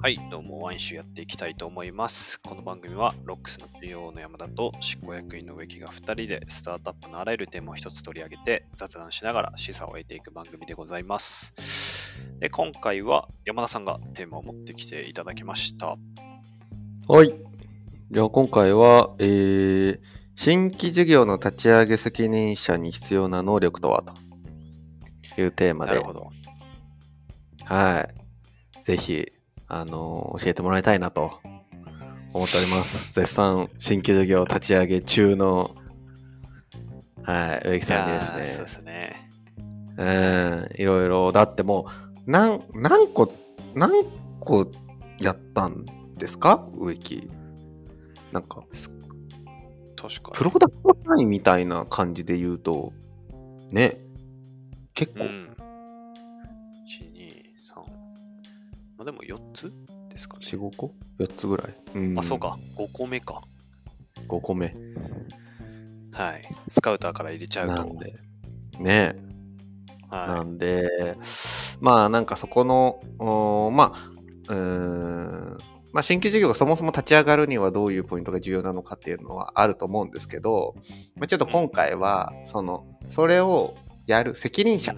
はい、どうも、ワイン集やっていきたいと思います。この番組は、ロックスの CEO の山田と執行役員の植木が2人で、スタートアップのあらゆるテーマを一つ取り上げて、雑談しながら示唆を得ていく番組でございます。で今回は、山田さんがテーマを持ってきていただきました。はい。じゃあ今回は、えー、新規事業の立ち上げ責任者に必要な能力とは？というテーマでなる、ほど。はい。ぜひ、あのー教えてもらいたいなと思っております。絶賛新規事業立ち上げ中の、はい、植木さんにですねそうで、すね。うん、いろいろ、だってもう、何、何個、何個やったんですか？植木。なんか、確かに。プロダクト単位みたいな感じで言うと、ね、結構、うん。でも4つですかね。4、5個 ?4 つぐらい。うんあ、そう。か。5個目か。5個目。はい。スカウターから入れちゃうと。なんで、ね、なはんで、まあなんかそこの、おーまあ、うーん、まあ新規事業がそもそも立ち上がるにはどういうポイントが重要なのかっていうのはあると思うんですけど、まあ、ちょっと今回は、その、それをやる責任者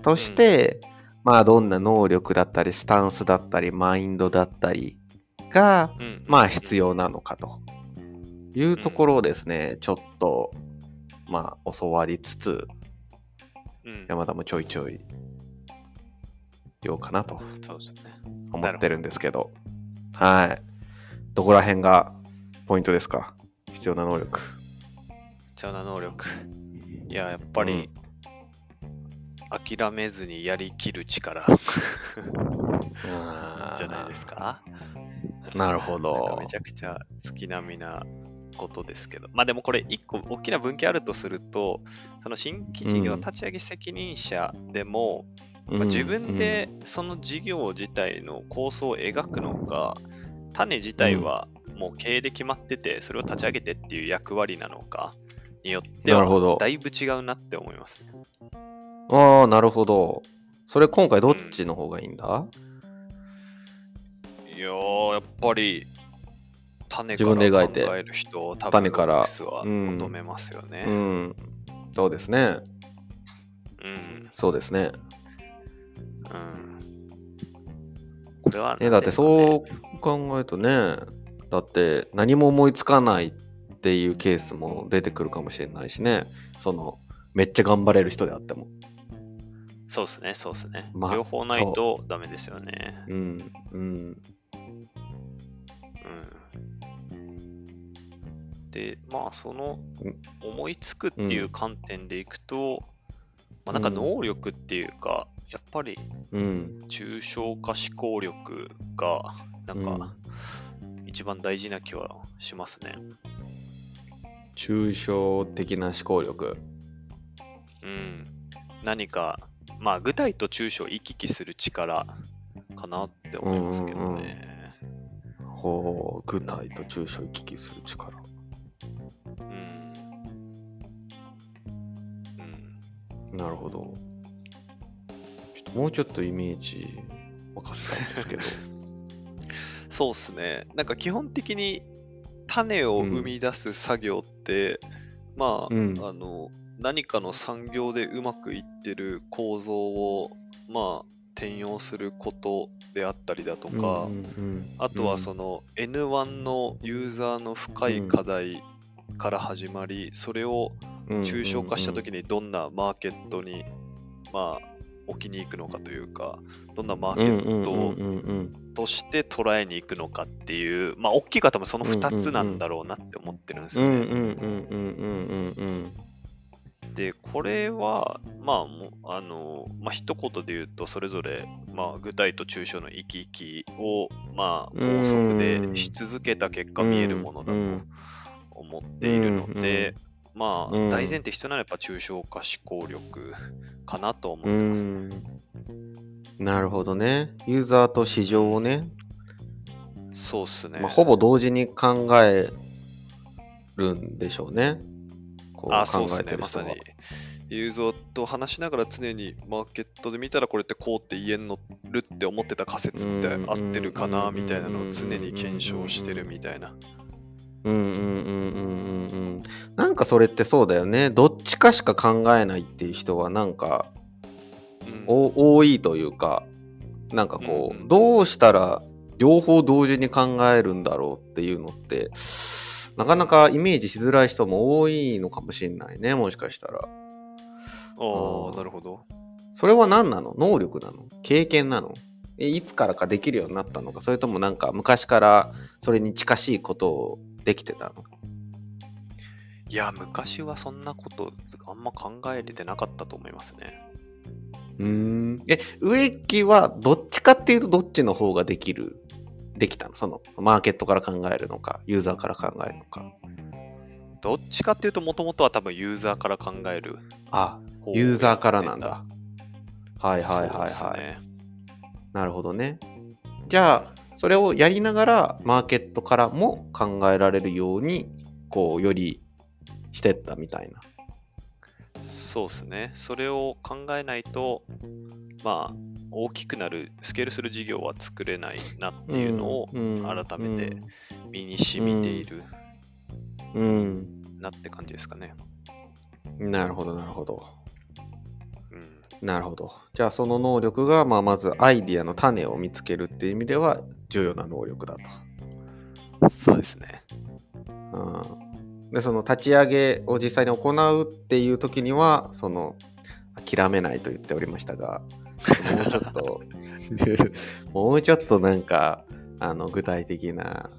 として、まあどんな能力だったり、スタンスだったり、マインドだったりが、い。うん。まあ必要なのかというところをですね、ちょっと、まあ教わりつつ、うん。山田もちょいちょい言おうかなと。思ってるんですけど、はい。どこら辺がポイントですか？必要な能力。貴重な能力。いや、やっぱり、諦めずにやりきる力じゃないですか？なるほどめ。ちゃくちゃ月並みなことですけど。まあでもこれ一個大きな分岐あるとすると、その新規事業うん立ち上げ責任者でも、うんまあ、自分でその事業自体の構想を描くのか、種自体はもう経営で決まってて、それを立ち上げてっていう役割なのかによってなるほどは、だいぶ違うなって思いますね。ああ、なるほど。それ今回どっちの方がいいんだ、いやー、やっぱり、種か自分でら描いて考える人を多分種からロックスはうん求めますよね。うん。そうですね。うん。そうですね。うん。これは、ね、だってそう考えるとね、だって何も思いつかないっていうケースも出てくるかもしれないしね。その、めっちゃ頑張れる人であっても。そうですね、そうですね。まあ両方ないとダメですよね。うん、うん、うん。で、まあ、そのうん思いつくっていう観点でいくと、まあ、なんか能力っていうか、やっぱりうん。抽象化思考力が、なんか、一番大事な気はしますね。抽象的な思考力。うん。何か、まあ、具体と抽象を行き来する力かなって思いますけどね。ほう、具体と抽象を行き来する力。うん。うん。なるほど。ちょっともうちょっとイメージ沸かせたいんですけど。そうっすね。なんか基本的に種を生み出す作業って、まあ、うんあの、何かの産業でうまくいってる構造を、まあ、転用することであったりだとか、うんうんあとはその N1 のユーザーの深い課題から始まり、それをうん抽象化したときにどんなマーケットに、まあ、置きに行くのかというか、どんなマーケットとして捉えに行くのかっていう、まあ、大きい方もその2つなんだろうなって思ってるんですよね。で、これは、まあ、もうあの、まあ、一言で言うと、それぞれ、まあ、具体と抽象の行き来を、まあ、高速でし続けた結果見えるものだと思っているので、まあ、うん大前提必要なのはやっぱ抽象化思考力かなと思ってうます。んなるほどね。ユーザーと市場をね、そうっすね。まあ、ほぼ同時に考えるんでしょうね。こうあ、そう考ですね。えてる人はまさに。ユーザーと話しながら常にマーケットで見たらこれってこうって言えんのるって思ってた仮説って合ってるかなみたいなのを常に検証してるみたいな。うんうんうんうんうんうん。なんかそれってそうだよね。どっちかしか考えないっていう人はなんかうんお多いというか、なんかこう、うんうんどうしたら両方同時に考えるんだろうっていうのって、なかなかイメージしづらい人も多いのかもしれないね、もしかしたら。ああなるほど。それは何なの？能力なの？経験なの？えいつからかできるようになったのか？それともなんか昔からそれに近しいことをできてたの？いや、昔はそんなことあんま考えれてなかったと思いますね。うーん。え、植木はどっちかっていうとどっちの方ができるできたの？そのマーケットから考えるのか、ユーザーから考えるのか。どっちかっていうと、もともとは多分ユーザーから考えるあ、ユーザーからなんやだ。はいた。はいはいはい。ねなるほどね。じゃあ、それをやりながらマーケットからも考えられるように、こう、よりしてったみたいな。そうですね。それを考えないと、まあ、大きくなる、スケールする事業は作れないなっていうのをうん改めて身に染みているうん、なって感じですかね。うんなるほどなるほどうん。なるほどじゃあその能力が、まあ、まずアイディアの種を見つけるっていう意味では重要な能力だと、そうですね。うん、でその立ち上げを実際に行うっていう時にはその諦めないと言っておりましたがもうちょっと もうちょっとなんかあの具体的な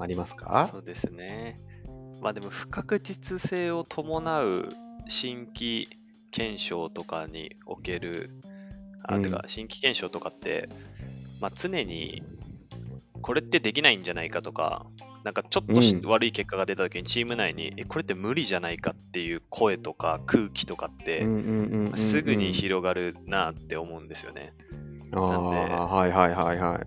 ありますか？そうですね。まあでも不確実性を伴う新規検証とかにおける、あ、うん。てか新規検証とかって、まあ常にこれってできないんじゃないかとか、なんかちょっとしうん。悪い結果が出た時にチーム内に、え、これって無理じゃないかっていう声とか空気とかって、うんうんうんうんうんすぐに広がるなって思うんですよね。ああはいはいはいはい。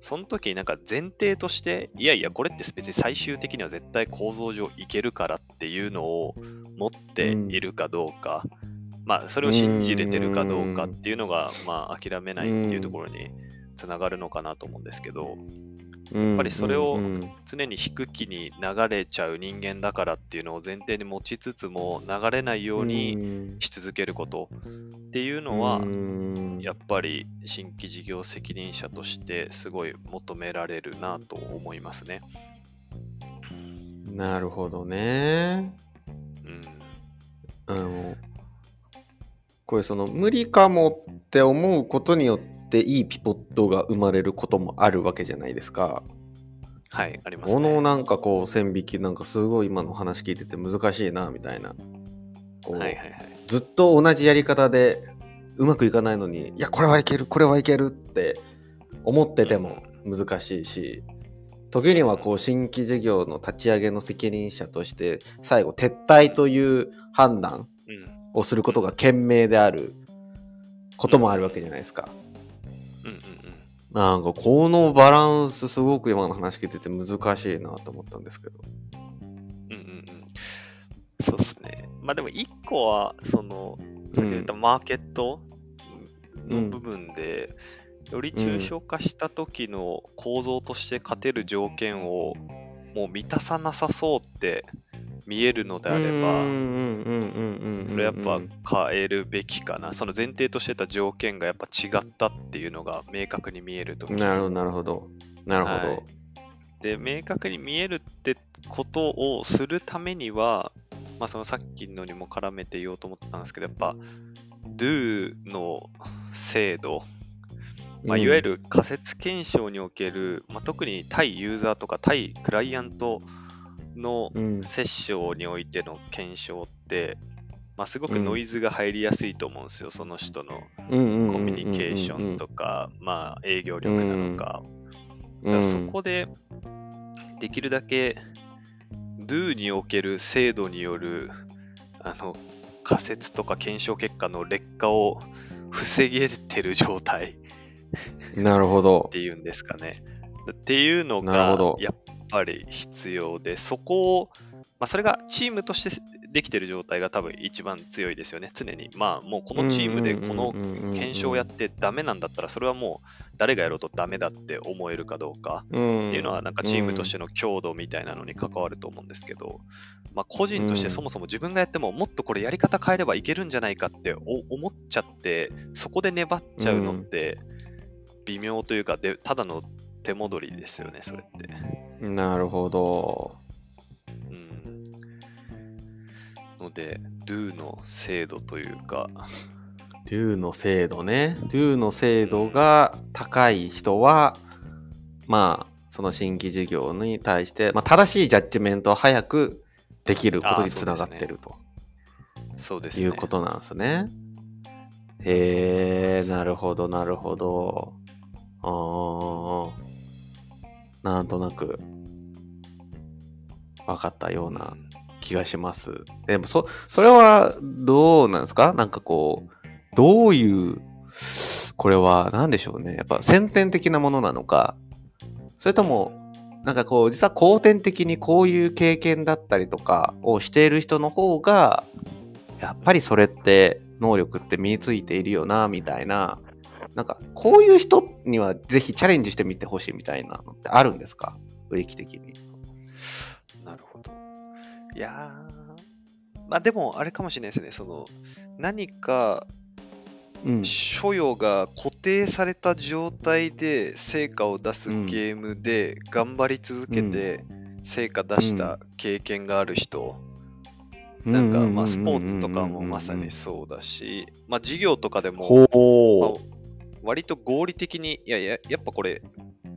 その時になんか前提として、いやいや、これって別に最終的には絶対構造上いけるからっていうのを持っているかどうか、まあそれを信じれてるかどうかっていうのが、まあ諦めないっていうところにつながるのかなと思うんですけど、やっぱりそれを常に引く気に流れちゃう人間だからっていうのを前提に持ちつつも流れないようにし続けることっていうのは、うんやっぱり新規事業責任者としてすごい求められるなと思いますね。なるほどね。うん。あの、これその無理かもって思うことによっていいピボットが生まれることもあるわけじゃないですか。はい、ありますこのね。なんかこう線引きなんかすごい今の話聞いてて難しいなみたいな。はいはいはい。ずっと同じやり方でうまくいかないのに、いや、これはいける、これはいけるって思ってても難しいし、時にはこう新規事業の立ち上げの責任者として最後撤退という判断うん。をすることが賢明であることもあるわけじゃないですか。なんかこのバランスすごく今の話聞いてて難しいなと思ったんですけど。うん。うんうんうん。そうですね。まあでも一個は、その、さっき言ったマーケットの部分で、より抽象化した時の構造として勝てる条件をもう満たさなさそうって見えるのであれば、それやっぱ変えるべきかな。その前提としてた条件がやっぱ違ったっていうのが明確に見えるとなるほど、なるほど。なるほど。はいで、明確に見えるってことをするためには、まあそのさっきのにも絡めて言おうと思ったんですけど、やっぱ Do の制度、まあ、いわゆる仮説検証における、まあ、特に対ユーザーとか対クライアントのうん、セッションにおいての検証って、まあ、すごくノイズが入りやすいと思うんですよ、その人のココミュニケーションとか、まあ、営業力なのか。だからそこで、できるだけ Do における制度によるあの仮説とか検証結果の劣化を防げてる状態なるほどっ。ていうんですかね。っていうのがやっぱり必要で、そこを、まあ、それがチームとしてできてる状態が多分一番強いですよね、常に。まあもうこのチームでこの検証をやってダメなんだったら、それはもう誰がやろうとダメだって思えるかどうかっていうのは、なんかチームとしての強度みたいなのに関わると思うんですけど、まあ個人としてそもそも自分がやってももっとこれやり方変えればいけるんじゃないかって思っちゃって、そこで粘っちゃうのって微妙というか、でただの手戻りですよね、それって。なるほど。うん。ので、do の精度というか。do の精度ね。do の精度が高い人は、まあ、その新規事業に対して、まあ、正しいジャッジメントを早くできることにつながってると。そうですね。いうことなんですね。へえ、なるほど、なるほど。ああ。なんとなく分かったような気がします。でもそ、それはどうなんですか？なんかこう、どういう、これは何でしょうね。やっぱ先天的なものなのか、それとも、なんかこう、実は後天的にこういう経験だったりとかをしている人の方が、やっぱりそれって能力って身についているよな、みたいななんか、こういう人にはぜひチャレンジしてみてほしいみたいなのってあるんですか？植木的に。なるほど。いやまあでも、あれかもしれないですね。その、何か、所与が固定された状態で成果を出すゲームで頑張り続けて成果出した経験がある人、なんかまあスポーツとかもまさにそうだし、まあ事業とかでも、まあ割と合理的に、いやいや、やっぱこれ、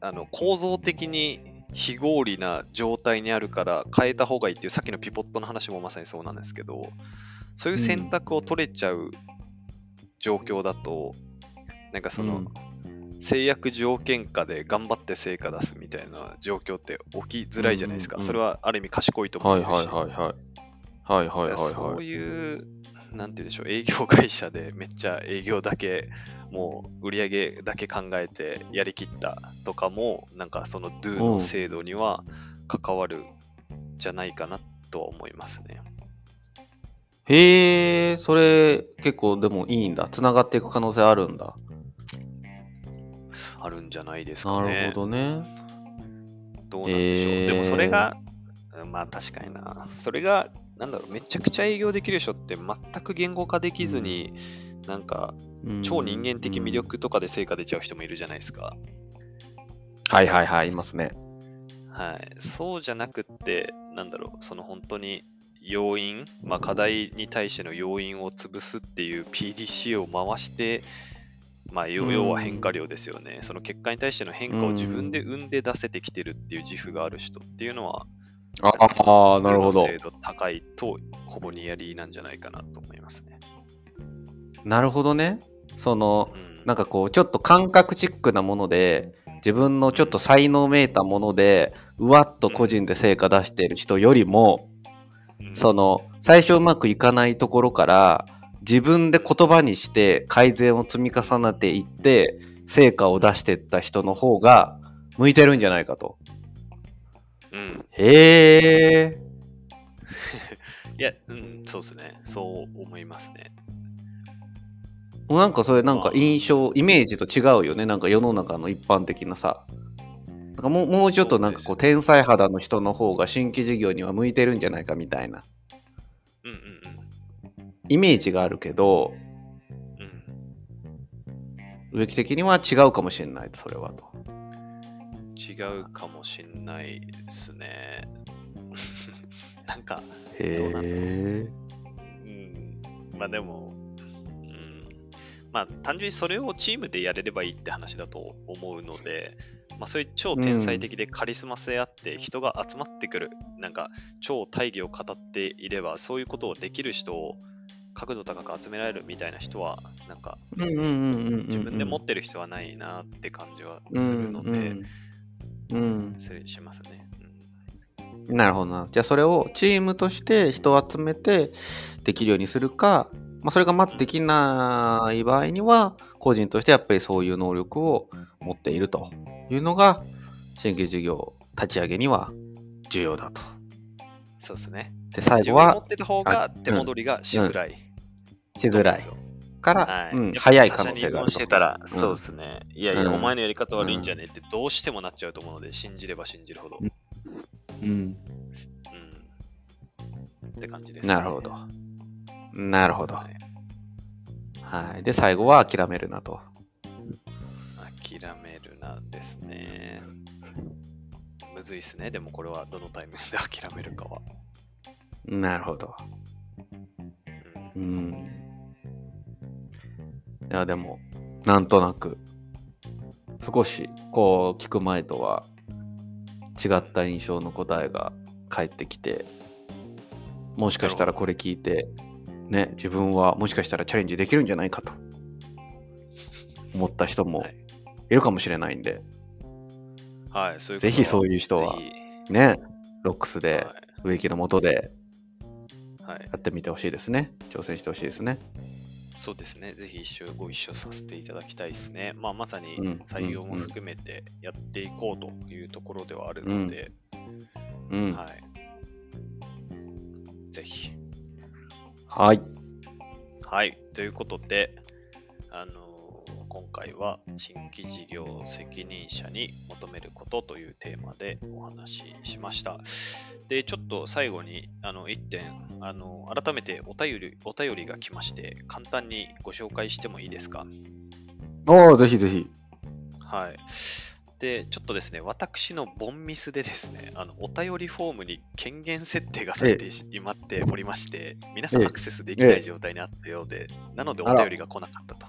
あの構造的に非合理な状態にあるから変えた方がいいっていうさっきのピポットの話もまさにそうなんですけどそういう選択を取れちゃう状況だと、うん、なんかその、うん、制約条件下で頑張って成果出すみたいな状況って起きづらいじゃないですか、うんうんうん、それはある意味賢いと思うし、はいはいはいはい。はいはいはい、そういうなんて言うんでしょう、営業会社でめっちゃ営業だけ、もう売り上げだけ考えてやりきったとかも、なんかその Do の制度には関わるじゃないかなとは思いますね。へえ、それ結構でもいいんだ。つながっていく可能性あるんだ。あるんじゃないですかね。なるほどね。どうなんでしょう。でもそれが、まあ確かにな。それがなんだろう、めちゃくちゃ営業できる人って全く言語化できずに、うん、なんか、超人間的魅力とかで成果出ちゃう人もいるじゃないですか。はいはいはい、いますね。はい。そうじゃなくって、なんだろう、その本当に要因、まあ、課題に対しての要因を潰すっていう PDC を回して、まあ、要は変化量ですよね、うん、その結果に対しての変化を自分で生んで出せてきてるっていう自負がある人っていうのは、ああ、なるほど。精度高いと、ほぼニアリーなんじゃないかなと思いますね。なるほどね。その、うん、なんかこう、ちょっと感覚チックなもので、自分のちょっと才能めいたもので、うわっと個人で成果出している人よりも、うん、その、最初うまくいかないところから、自分で言葉にして改善を積み重ねていって、成果を出していった人の方が向いてるんじゃないかと。うん。へえ。いや、うん、そうですね。そう思いますね。もうなんかそれなんか印象、イメージと違うよね。なんか世の中の一般的なさ。なんかもうもうちょっとなんかこう天才肌の人の方が新規事業には向いてるんじゃないかみたいな。うんうんうん。イメージがあるけど、うん、植木的には違うかもしれない、それはと。違うかもしんないですね。なんか、へえ。うん。まあでも、うん。まあ単純にそれをチームでやれればいいって話だと思うので、まあそういう超天才的でカリスマ性あって人が集まってくる、うん、なんか超大義を語っていればそういうことをできる人を角度高く集められるみたいな人は、なんか、自分で持ってる人はないなって感じはするので、うん。失礼しますね。うん、なるほどな。じゃあそれをチームとして人を集めてできるようにするか、まあ、それがまずできない場合には、個人としてやっぱりそういう能力を持っているというのが、新規事業立ち上げには重要だとそうですね。で、最自分に持後はってた方が手戻りがしづらい。しづらいから、はいうん、早い可能性があるしてと。たら、んそうですね。いやいや、うんお前のやり方悪いんじゃね？ってどうしてもなっちゃうと思うので、信じれば信じるほど。うんうん。うん。って感じです、なるほど。なるほど。はいはい。で、最後は諦めるなと。諦めるなんですね。むずいっすね。でもこれはどのタイミングで諦めるかは。なるほど。うんうん。いや、でも、なんとなく、少し、こう、聞く前とは、違った印象の答えが返ってきて、もしかしたらこれ聞いて、ね、自分はもしかしたらチャレンジできるんじゃないかと。思った人もはい。いるかもしれないんで、はい、そういうぜひそういう人はね、ロックスでは、植木のもとでやってみてほしいですね。挑戦してほしいですね。そうですね。ぜひ一緒ご一緒させていただきたいですね。まあ、まさにうん採用も含めてやっていこうというところではあるので、うん。はい。ぜひ。はい。はい。ということで、あのー今回は新規事業責任者に求めることというテーマでお話ししました。で、ちょっと最後にあの1点、あの改めてお便りお便りが来まして、簡単にご紹介してもいいですか？おお、ぜひぜひ。はい。で、ちょっとですね、私のボンミスでですね、あのお便りフォームに権限設定がされてしまっておりまして、皆さんええアクセスできない状態にあったようで、なのでお便りが来なかったと。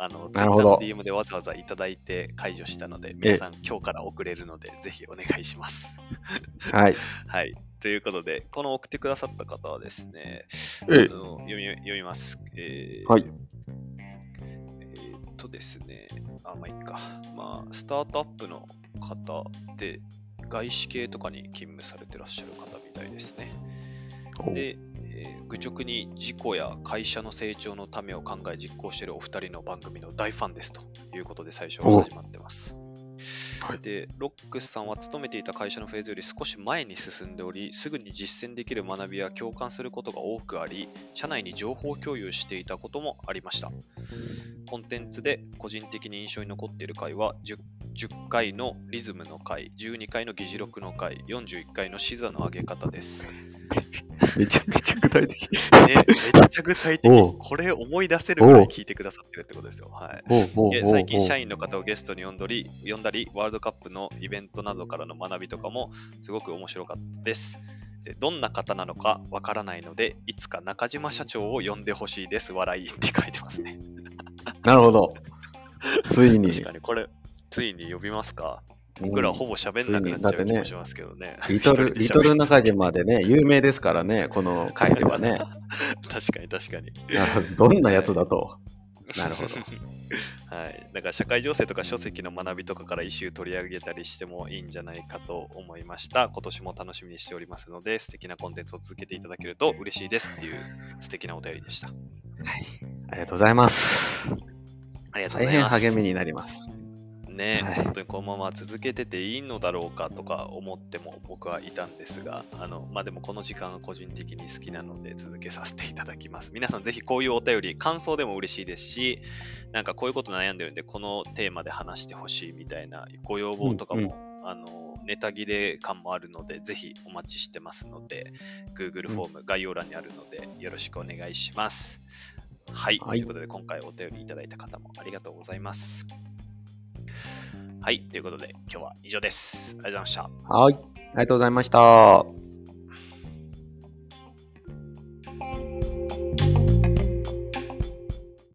あの、なるほど DM でわざわざいただいて解除したので、皆さん今日から送れるので、ぜひお願いします。はい。はい。ということで、この送ってくださった方はですね、えあの読み読みます。えーはいえーっとですね、あ、まあいいか。まあ、スタートアップの方で、外資系とかに勤務されてらっしゃる方みたいですね。で、えー愚直に事故や会社の成長のためを考え実行しているお二人の番組の大ファンですということで最初は始まってます。はいで、ロックスさんは勤めていた会社のフェーズより少し前に進んでおり、すぐに実践できる学びや共感することが多くあり、社内に情報共有していたこともありました。コンテンツで個人的に印象に残っている回は 10, 10回のリズムの回、12回の議事録の回、41回の視座の上げ方です。めちゃめちゃ具体的。ね、めっちゃ具体的これ思い出せるぐらい聞いてくださってるってことですよ。はい。最近社員。員の方をゲストに呼んだり呼んだり、ワールドカップのイベントなどからの学びとかもすごく面白かったです。でどんな方なのかわからないので、いつか中島社長を呼んでほしいです。笑いって書いてますね。なるほど。ついに。確かにこれ、ついに呼びますか？僕らほぼ喋んなくなっちゃう気もしますけどね。リトル、一人で喋りリトル中島でね、有名ですからね、この回ではね。確かに確かに。ど。どんなやつだと。なるほど。はい。だから社会情勢とか書籍の学びとかからイシュー取り上げたりしてもいいんじゃないかと思いました。今年も楽しみにしておりますので、素敵なコンテンツを続けていただけると嬉しいですっていう素敵なお便りでした。ありがとうございます。ありがとう大変ございます。励みになります。ね、はい本当にこのまま続けてていいのだろうかとか思っても僕はいたんですが、あの、まあ、でもこの時間が個人的に好きなので続けさせていただきます。皆さんぜひこういうお便り、感想でも嬉しいですし、なんかこういうこと悩んでるんで、このテーマで話してほしいみたいなご要望とかも、あの、ネタ切れ感もあるので、ぜひお待ちしてますので、Google フォーム概要欄にあるので、よろしくお願いします。はい。はいということで、今回お便りいただいた方もありがとうございます。はい。ということで、今日は以上です。ありがとうございました。はい。ありがとうございました。